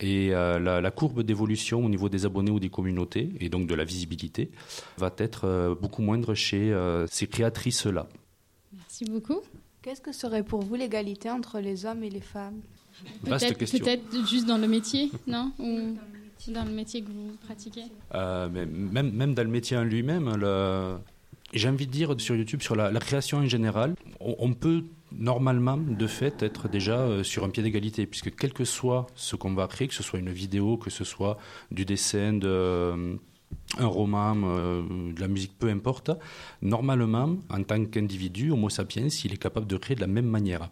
et euh, la, courbe d'évolution au niveau des abonnés ou des communautés, et donc de la visibilité, va être euh, beaucoup moindre chez euh, ces créatrices-là. Merci beaucoup. Qu'est-ce que serait pour vous l'égalité entre les hommes et les femmes? Peut-être juste dans le métier, non? Ou dans le métier que vous pratiquez? Mais même, même dans le métier en lui-même, j'ai envie de dire sur YouTube, sur la, création en général, on peut normalement, de fait, être déjà euh, sur un pied d'égalité, puisque quel que soit ce qu'on va créer, que ce soit une vidéo, que ce soit du dessin, de, euh, un roman, euh, de la musique, peu importe, normalement, en tant qu'individu, Homo sapiens, il est capable de créer de la même manière.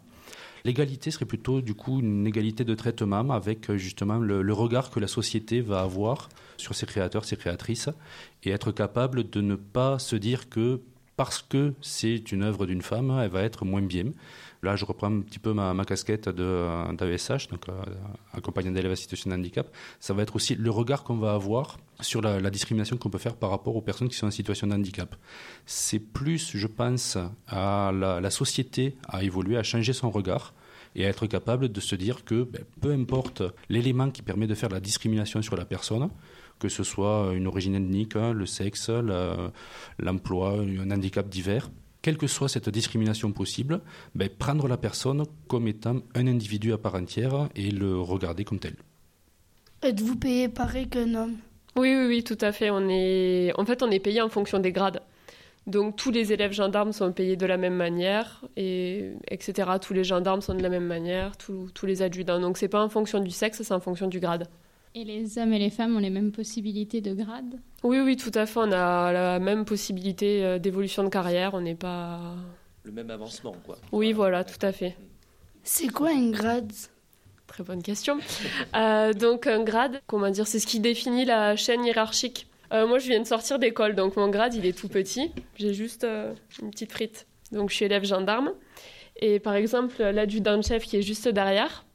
L'égalité serait plutôt du coup une égalité de traitement avec justement le, le, regard que la société va avoir sur ses créateurs, ses créatrices, et être capable de ne pas se dire que parce que c'est une œuvre d'une femme, elle va être moins bien. Là, je reprends un petit peu ma, casquette d'AESH, donc euh, accompagnant d'élèves à situation de handicap. Ça va être aussi le regard qu'on va avoir sur la, discrimination qu'on peut faire par rapport aux personnes qui sont en situation de handicap. C'est plus, je pense, à la, société à évoluer, à changer son regard et à être capable de se dire que ben, peu importe l'élément qui permet de faire la discrimination sur la personne, que ce soit une origine ethnique, hein, le sexe, l'emploi, un handicap divers. Quelle que soit cette discrimination possible, ben, prendre la personne comme étant un individu à part entière et le regarder comme tel. Êtes-vous payé pareil qu'un homme? Oui, oui, oui, tout à fait. On est... En fait, on est payé en fonction des grades. Donc tous les élèves gendarmes sont payés de la même manière, et etc. Tous les gendarmes sont de la même manière, tous, tous les adjudants. Donc c'est pas en fonction du sexe, c'est en fonction du grade. Et les hommes et les femmes ont les mêmes possibilités de grade? Oui, oui, tout à fait. On a la même possibilité euh, d'évolution de carrière. On n'est pas. Le même avancement, quoi. Oui, voilà, tout à fait. C'est quoi un grade? Très bonne question. Euh, donc, un grade, comment dire, c'est ce qui définit la chaîne hiérarchique. Euh, moi, je viens de sortir d'école, donc mon grade, il est tout petit. J'ai juste une petite frite. Donc, je suis élève gendarme. Et par exemple, l'adjudant-chef qui est juste derrière,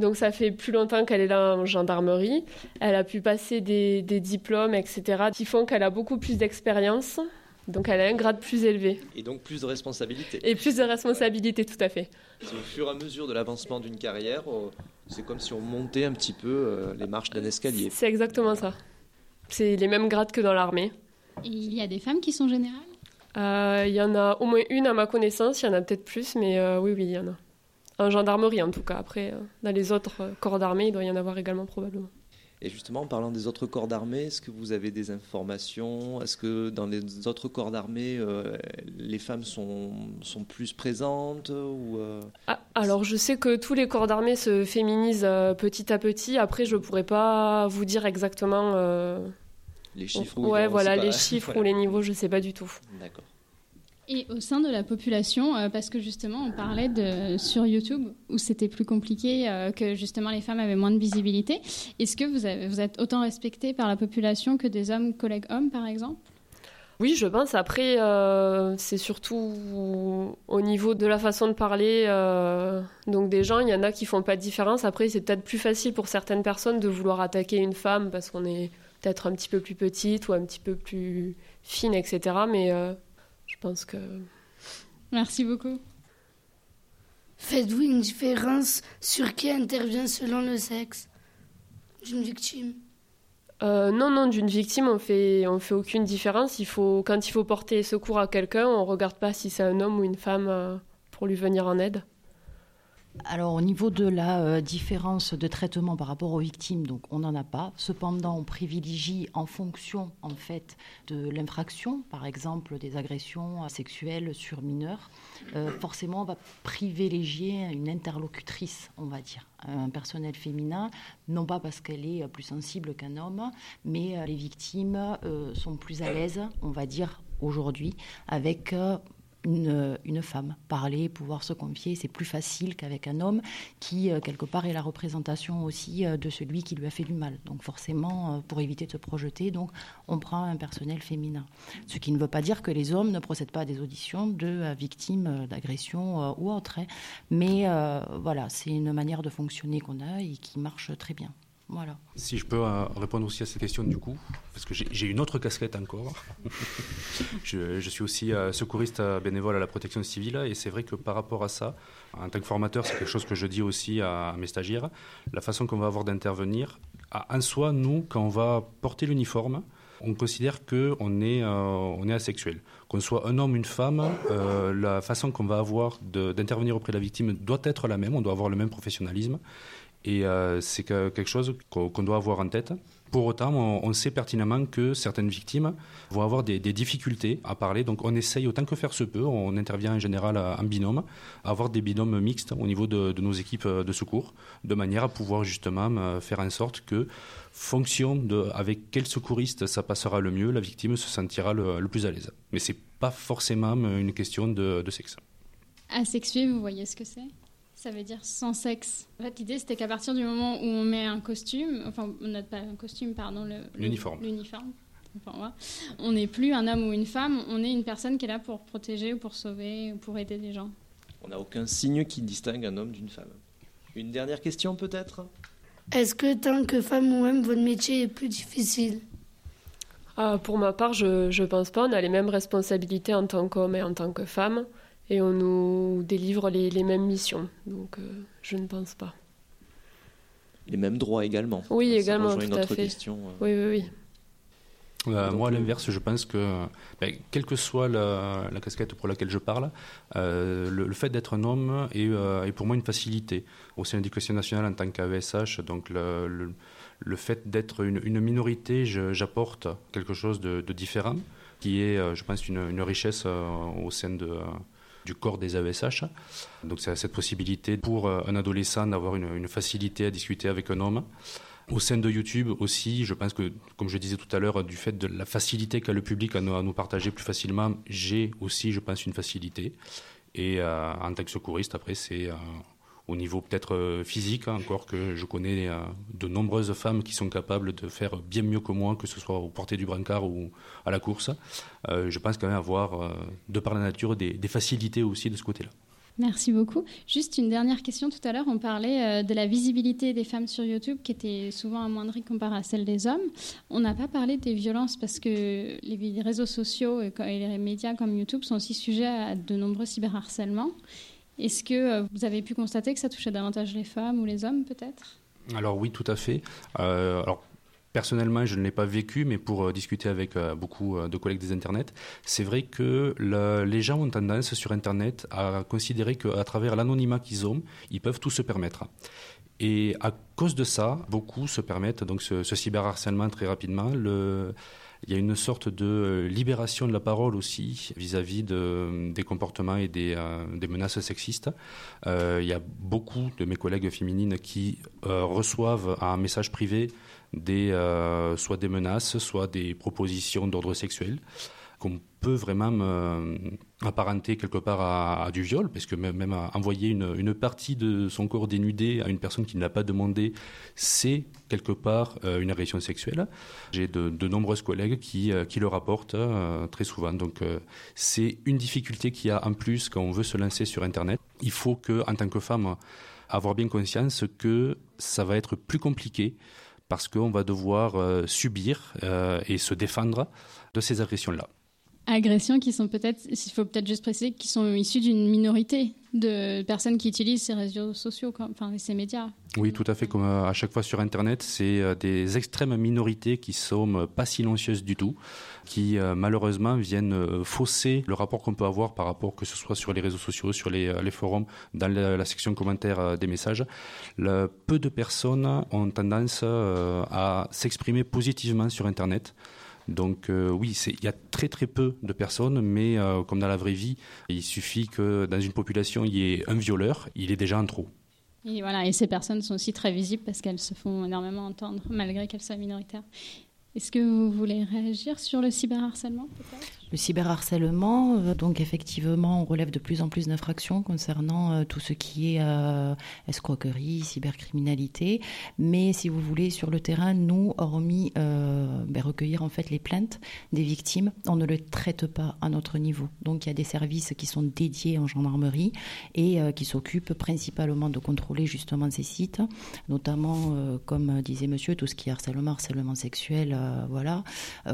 donc ça fait plus longtemps qu'elle est là en gendarmerie. Elle a pu passer des, diplômes, etc., qui font qu'elle a beaucoup plus d'expérience. Donc elle a un grade plus élevé. Et donc plus de responsabilités. Et plus de responsabilités, tout à fait. Au fur et à mesure de l'avancement d'une carrière, euh, c'est comme si on montait un petit peu euh, les marches d'un escalier. C'est exactement ça. C'est les mêmes grades que dans l'armée. Et il y a des femmes qui sont générales? Euh, Il y en a au moins une à ma connaissance, il y en a peut-être plus, mais oui, oui, il y en a. En gendarmerie, en tout cas. Après, euh, dans les autres euh, corps d'armée, il doit y en avoir également probablement. Et justement, en parlant des autres corps d'armée, est-ce que vous avez des informations? Est-ce que dans les autres corps d'armée, euh, les femmes sont, sont plus présentes ou euh, ah, Alors, je sais que tous les corps d'armée se féminisent euh, petit à petit. Après, je ne pourrais pas vous dire exactement. les chiffres Ouais, voilà, les chiffres ou les niveaux, je ne sais pas du tout. D'accord. Et au sein de la population, euh, parce que justement, on parlait de, sur YouTube où c'était plus compliqué, euh, que justement les femmes avaient moins de visibilité. Est-ce que vous, êtes autant respecté par la population que des hommes, collègues hommes, par exemple? Oui, je pense. Après, euh, c'est surtout au niveau de la façon de parler. donc, des gens, il y en a qui font pas de différence. Après, c'est peut-être plus facile pour certaines personnes de vouloir attaquer une femme parce qu'on est peut-être un petit peu plus petite ou un petit peu plus fine, etc. Mais je pense que. Merci beaucoup. Faites-vous une différence sur qui intervient selon le sexe d'une victime? Euh, non, non, d'une victime, on fait, on fait aucune différence. Il faut, quand il faut porter secours à quelqu'un, on regarde pas si c'est un homme ou une femme euh, pour lui venir en aide. Alors au niveau de la euh, différence de traitement par rapport aux victimes, donc on n'en a pas. Cependant, on privilégie en fonction en fait de l'infraction, par exemple des agressions sexuelles sur mineurs. Euh, forcément, on va privilégier une interlocutrice, on va dire, un personnel féminin, non pas parce qu'elle est plus sensible qu'un homme, mais euh, les victimes sont plus à l'aise, on va dire aujourd'hui, avec une, femme. Parler, pouvoir se confier, c'est plus facile qu'avec un homme qui, euh, quelque part, est la représentation aussi euh, de celui qui lui a fait du mal. Donc forcément, euh, pour éviter de se projeter, donc, on prend un personnel féminin. Ce qui ne veut pas dire que les hommes ne procèdent pas à des auditions de victimes d'agression ou autres. Hein. Mais voilà, c'est une manière de fonctionner qu'on a et qui marche très bien. Si je peux euh, répondre aussi à cette question du coup, parce que j'ai une autre casquette encore. je, suis aussi euh, secouriste euh, bénévole à la protection civile et c'est vrai que par rapport à ça, en tant que formateur, c'est quelque chose que je dis aussi à, mes stagiaires, la façon qu'on va avoir d'intervenir, en soi, nous, quand on va porter l'uniforme, on considère qu'on est, est asexuel. Qu'on soit un homme, une femme, la façon qu'on va avoir d'intervenir auprès de la victime doit être la même, on doit avoir le même professionnalisme. Et euh, c'est quelque chose qu'on doit avoir en tête. Pour autant, on, sait pertinemment que certaines victimes vont avoir des, difficultés à parler. Donc on essaye autant que faire se peut, on intervient en général en binôme, avoir des binômes mixtes au niveau de, nos équipes de secours, de manière à pouvoir justement euh, faire en sorte que, fonction de avec quel secouriste ça passera le mieux, la victime se sentira le, plus à l'aise. Mais c'est pas forcément une question de, de sexe. Asexué, vous voyez ce que c'est? Ça veut dire sans sexe. En fait, l'idée, c'était qu'à partir du moment où on met un costume, enfin, on n'a pas un costume, pardon, l'uniforme. L'uniforme. on n'est plus un homme ou une femme, on est une personne qui est là pour protéger ou pour sauver ou pour aider des gens. On n'a aucun signe qui distingue un homme d'une femme. Une dernière question peut-être? Est-ce que tant que femme ou homme, votre métier est plus difficile? Ah, Pour ma part, je ne pense pas. On a les mêmes responsabilités en tant qu'homme et en tant que femme et on nous délivre les, mêmes missions. Donc euh, je ne pense pas. Les mêmes droits également. Oui, également, tout à fait. Question, euh. Oui, oui, oui. Euh, moi, à l'inverse, je pense que, ben, quelle que soit la, casquette pour laquelle je parle, le, fait d'être un homme est, pour moi une facilité. Au sein de l'éducation nationale, en tant qu'AVSH, donc le, le, fait d'être une, minorité, j'apporte quelque chose de, différent, qui est, je pense, une, une richesse au sein de du corps des AESH. Donc c'est cette possibilité pour euh, un adolescent d'avoir une, facilité à discuter avec un homme. Au sein de YouTube aussi, je pense que, comme je disais tout à l'heure, du fait de la facilité qu'a le public à nous, partager plus facilement, j'ai aussi, je pense, une facilité. Et euh, en tant que secouriste, après, c'est euh, au niveau peut-être euh, physique, hein, encore que je connais euh, de nombreuses femmes qui sont capables de faire bien mieux que moi, que ce soit au portée du brancard ou à la course. Euh, je pense quand même avoir, de par la nature, des, facilités aussi de ce côté-là. Merci beaucoup. Juste une dernière question. Tout à l'heure, on parlait de la visibilité des femmes sur YouTube qui était souvent amoindrie comparée à celle des hommes. On n'a pas parlé des violences parce que les réseaux sociaux et les médias comme YouTube sont aussi sujets à de nombreux cyberharcèlements. Est-ce que euh, vous avez pu constater que ça touchait davantage les femmes ou les hommes peut-être? Alors oui, tout à fait. Euh, alors personnellement, je ne l'ai pas vécu, mais pour euh, discuter avec beaucoup de collègues des Internet, c'est vrai que le, les gens ont tendance sur Internet à considérer qu'à travers l'anonymat qu'ils ont, ils peuvent tout se permettre. Et à cause de ça, beaucoup se permettent donc ce, cyberharcèlement très rapidement. Il y a une sorte de libération de la parole aussi vis-à-vis de, des comportements et des, euh, menaces sexistes. Euh, il y a beaucoup de mes collègues féminines qui euh, reçoivent un message privé des, euh, soit des menaces, soit des propositions d'ordre sexuel qu'on peut vraiment apparenter quelque part à, du viol, parce que même, envoyer une, partie de son corps dénudé à une personne qui ne l'a pas demandé, c'est quelque part euh, une agression sexuelle. J'ai de, de, nombreuses collègues qui, euh, qui le rapportent euh, très souvent. Donc c'est une difficulté qu'il y a en plus quand on veut se lancer sur Internet. Il faut que, en tant que femme, avoir bien conscience que ça va être plus compliqué parce qu'on va devoir subir et se défendre de ces agressions-là agressions qui sont peut-être, il faut peut-être juste préciser, qui sont issues d'une minorité de personnes qui utilisent ces réseaux sociaux, enfin ces médias. Oui, tout à fait. Comme à chaque fois sur Internet, c'est des extrêmes minorités qui sont pas silencieuses du tout, qui malheureusement viennent fausser le rapport qu'on peut avoir par rapport que ce soit sur les réseaux sociaux, sur les, forums, dans la, section commentaires des messages. Peu de personnes ont tendance à s'exprimer positivement sur Internet. Donc euh, oui, il y a très très peu de personnes, mais euh, comme dans la vraie vie, il suffit que dans une population, il y ait un violeur, il est déjà un trop. Et voilà, et ces personnes sont aussi très visibles parce qu'elles se font énormément entendre, malgré qu'elles soient minoritaires. Est-ce que vous voulez réagir sur le cyberharcèlement peut-être? Le cyberharcèlement, euh, donc effectivement, on relève de plus en plus d'infractions concernant euh, tout ce qui est euh, escroquerie, cybercriminalité. Mais si vous voulez, sur le terrain, nous, hormis ben, recueillir en fait les plaintes des victimes, on ne le traite pas à notre niveau. Donc il y a des services qui sont dédiés en gendarmerie et qui s'occupent principalement de contrôler justement ces sites, notamment, comme disait monsieur, tout ce qui est harcèlement, harcèlement sexuel, voilà,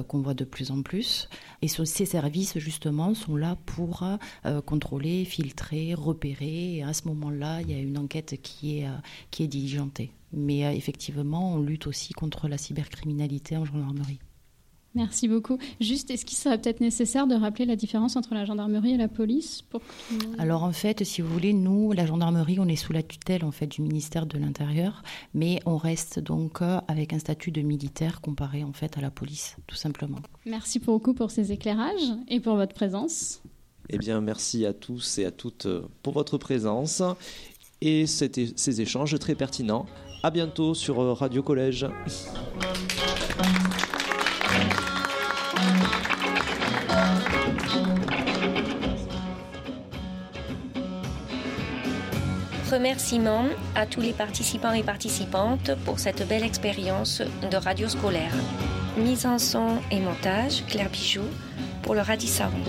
qu'on voit de plus en plus. Et ces services, justement, sont là pour euh, contrôler, filtrer, repérer. Et à ce moment-là, il y a une enquête qui est, euh, qui est diligentée. Mais euh, effectivement, on lutte aussi contre la cybercriminalité en gendarmerie. Merci beaucoup. Juste, est-ce qu'il serait peut-être nécessaire de rappeler la différence entre la gendarmerie et la police pour que... Alors en fait, si vous voulez, nous, la gendarmerie, on est sous la tutelle en fait du ministère de l'Intérieur, mais on reste donc avec un statut de militaire comparé en fait à la police, tout simplement. Merci beaucoup pour ces éclairages et pour votre présence. Eh bien, merci à tous et à toutes pour votre présence et ces échanges très pertinents. À bientôt sur Radio Collège. Remerciements à tous les participants et participantes pour cette belle expérience de radio scolaire. Mise en son et montage, Claire Bijoux pour le Radisound.